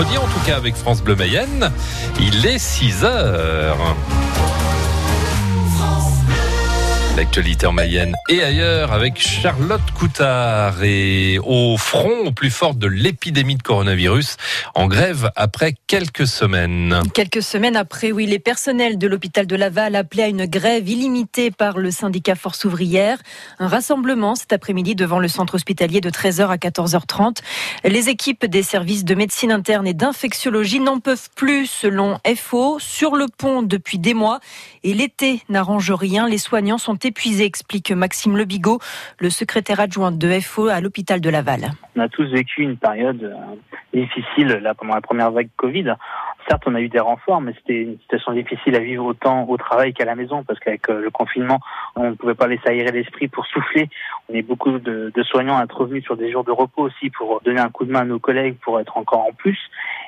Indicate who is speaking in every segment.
Speaker 1: en tout cas avec France Bleu Mayenne. Il est 6 heures. L'actualité en Mayenne et ailleurs avec Charlotte Coutard et au front au plus fort de l'épidémie de coronavirus en grève après quelques semaines.
Speaker 2: Quelques semaines après, oui, les personnels de l'hôpital de Laval appelaient à une grève illimitée par le syndicat Force ouvrière. Un rassemblement cet après-midi devant le centre hospitalier de 13h à 14h30. Les équipes des services de médecine interne et d'infectiologie n'en peuvent plus selon FO sur le pont depuis des mois et l'été n'arrange rien. Les soignants sont épuisé, explique Maxime Lebigot, le secrétaire adjoint de FO à l'hôpital de Laval.
Speaker 3: On a tous vécu une période euh, difficile là pendant la première vague Covid. Certes, on a eu des renforts, mais c'était une situation difficile à vivre autant au travail qu'à la maison, parce qu'avec euh, le confinement, on ne pouvait pas laisser aérer l'esprit pour souffler. On est beaucoup de, soignants revenus sur des jours de repos aussi pour donner un coup de main à nos collègues pour être encore en plus.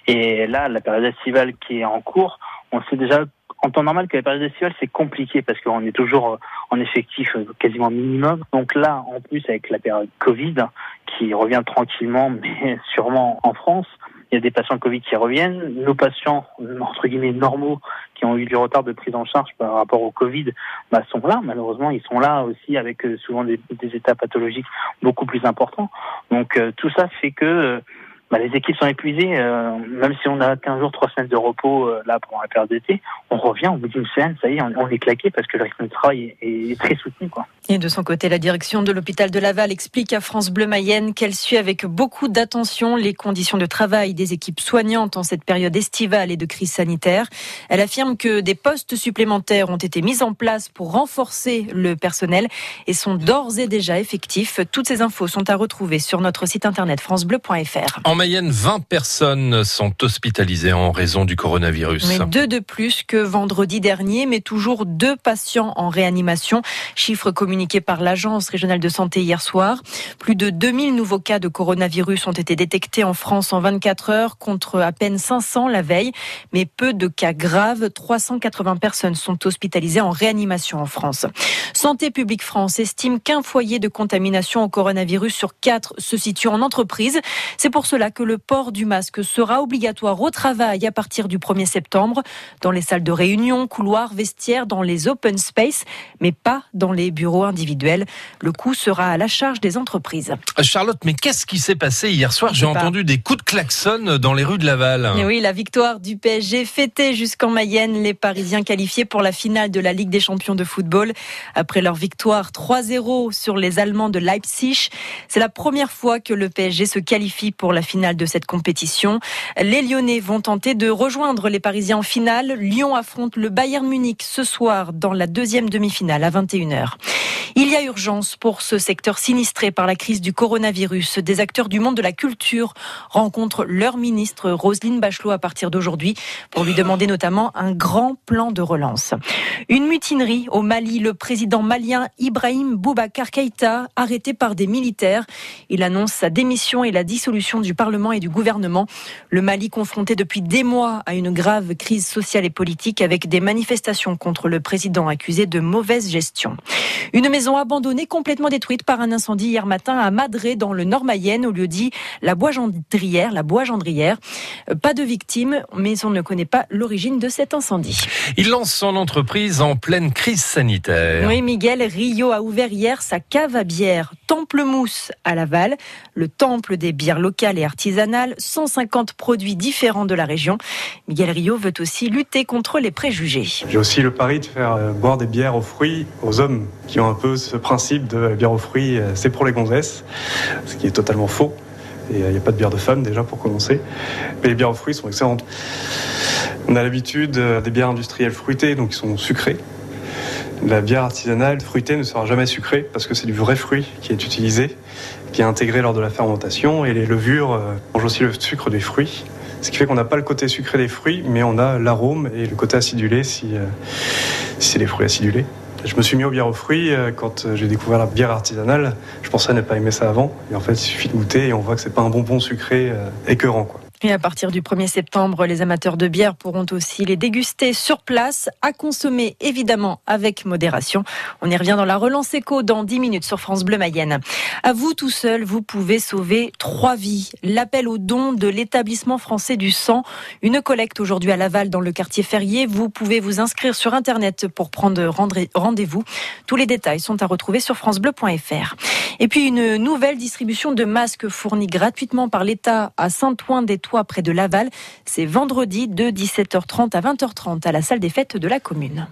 Speaker 3: Et là, la période estivale qui est en cours, on sait déjà en temps normal que la période estivale c'est compliqué parce qu'on est toujours euh, en effectif euh, quasiment minimum. Donc là, en plus avec la période Covid qui revient tranquillement mais sûrement en France, il y a des patients Covid qui reviennent. Nos patients entre guillemets normaux qui ont eu du retard de prise en charge par rapport au Covid bah, sont là. Malheureusement, ils sont là aussi avec euh, souvent des, des états pathologiques beaucoup plus importants. Donc tout ça fait que bah, les équipes sont épuisées. Euh, même si on a 15 jours, 3 semaines de repos euh, là pendant la période d'été, on revient au bout d'une semaine, ça y est, on, est claqué parce que le rythme de travail est, très soutenu. Quoi.
Speaker 2: Et de son côté, la direction de l'hôpital de Laval explique à France Bleu Mayenne qu'elle suit avec beaucoup d'attention les conditions de travail des équipes soignantes en cette période estivale et de crise sanitaire. Elle affirme que des postes supplémentaires ont été mis en place pour renforcer le personnel et sont d'ores et déjà effectifs. Toutes ces infos sont à retrouver sur notre site internet francebleu.fr.
Speaker 1: Mayenne, 20 personnes sont hospitalisées en raison du coronavirus.
Speaker 2: Mais deux de plus que vendredi dernier, mais toujours deux patients en réanimation. Chiffre communiqué par l'Agence régionale de santé hier soir. Plus de 2000 nouveaux cas de coronavirus ont été détectés en France en 24 heures contre à peine 500 la veille. Mais peu de cas graves. 380 personnes sont hospitalisées en réanimation en France. Santé publique France estime qu'un foyer de contamination au coronavirus sur quatre se situe en entreprise. C'est pour cela que le port du masque sera obligatoire au travail à partir du 1er septembre, dans les salles de réunion, couloirs, vestiaires, dans les open space, mais pas dans les bureaux individuels. Le coût sera à la charge des entreprises.
Speaker 1: Charlotte, mais qu'est-ce qui s'est passé hier soir J'ai entendu des coups de klaxon dans les rues de Laval.
Speaker 2: oui, la victoire du PSG fêtée jusqu'en Mayenne. Les Parisiens qualifiés pour la finale de la Ligue des champions de football. Après leur victoire 3-0 sur les Allemands de Leipzig, c'est la première fois que le PSG se qualifie pour la finale de cette compétition. Les Lyonnais vont tenter de rejoindre les Parisiens en finale. Lyon affronte le Bayern Munich ce soir dans la deuxième demi-finale à 21h. Il y a urgence pour ce secteur sinistré par la crise du coronavirus. Des acteurs du monde de la culture rencontrent leur ministre Roselyne Bachelot à partir d'aujourd'hui pour lui demander notamment un grand plan de relance. Une mutinerie au Mali. Le président malien Ibrahim Boubacar Keïta arrêté par des militaires. Il annonce sa démission et la dissolution du Parlement et du gouvernement. Le Mali confronté depuis des mois à une grave crise sociale et politique avec des manifestations contre le président accusé de mauvaise gestion. Une maison abandonnée complètement détruite par un incendie hier matin à Madré dans le Nord Mayenne au lieu dit la Bois-Gendrière, la Bois-Gendrière. Pas de victimes, mais on ne connaît pas l'origine de cet incendie.
Speaker 1: Il lance son entreprise en pleine crise sanitaire.
Speaker 2: Oui, Miguel Rio a ouvert hier sa cave à bière Temple Mousse à Laval, le temple des bières locales et artisanales 150 produits différents de la région. Miguel Rio veut aussi lutter contre les préjugés.
Speaker 4: J'ai aussi le pari de faire euh, boire des bières aux fruits aux hommes qui ont un peu ce principe de bière aux fruits, euh, c'est pour les gonzesses, ce qui est totalement faux. Il euh, n'y a pas de bière de femmes déjà pour commencer. Mais les bières aux fruits sont excellentes. On a l'habitude des bières industrielles fruitées, donc qui sont sucrées. La bière artisanale fruitée ne sera jamais sucrée parce que c'est du vrai fruit qui est utilisé, qui est intégré lors de la fermentation et les levures euh, mangent aussi le sucre des fruits. Ce qui fait qu'on n'a pas le côté sucré des fruits, mais on a l'arôme et le côté acidulé si, euh, c'est des fruits acidulés. Je me suis mis aux bières aux fruits euh, quand j'ai découvert la bière artisanale. Je pensais ne pas aimer ça avant. Et en fait, il suffit de goûter et on voit que c'est pas un bonbon sucré écœurant. Quoi.
Speaker 2: À partir du 1er septembre, les amateurs de bière pourront aussi les déguster sur place, à consommer évidemment avec modération. On y revient dans la relance éco dans 10 minutes sur France Bleu Mayenne. À vous tout seul, vous pouvez sauver trois vies. L'appel au don de l'établissement français du sang. Une collecte aujourd'hui à Laval dans le quartier Ferrier. Vous pouvez vous inscrire sur Internet pour prendre rendez-vous. Tous les détails sont à retrouver sur francebleu.fr. Et puis une nouvelle distribution de masques fournis gratuitement par l'État à Près de Laval. C'est vendredi de 17h30 à 20h30 à la salle des fêtes de la commune.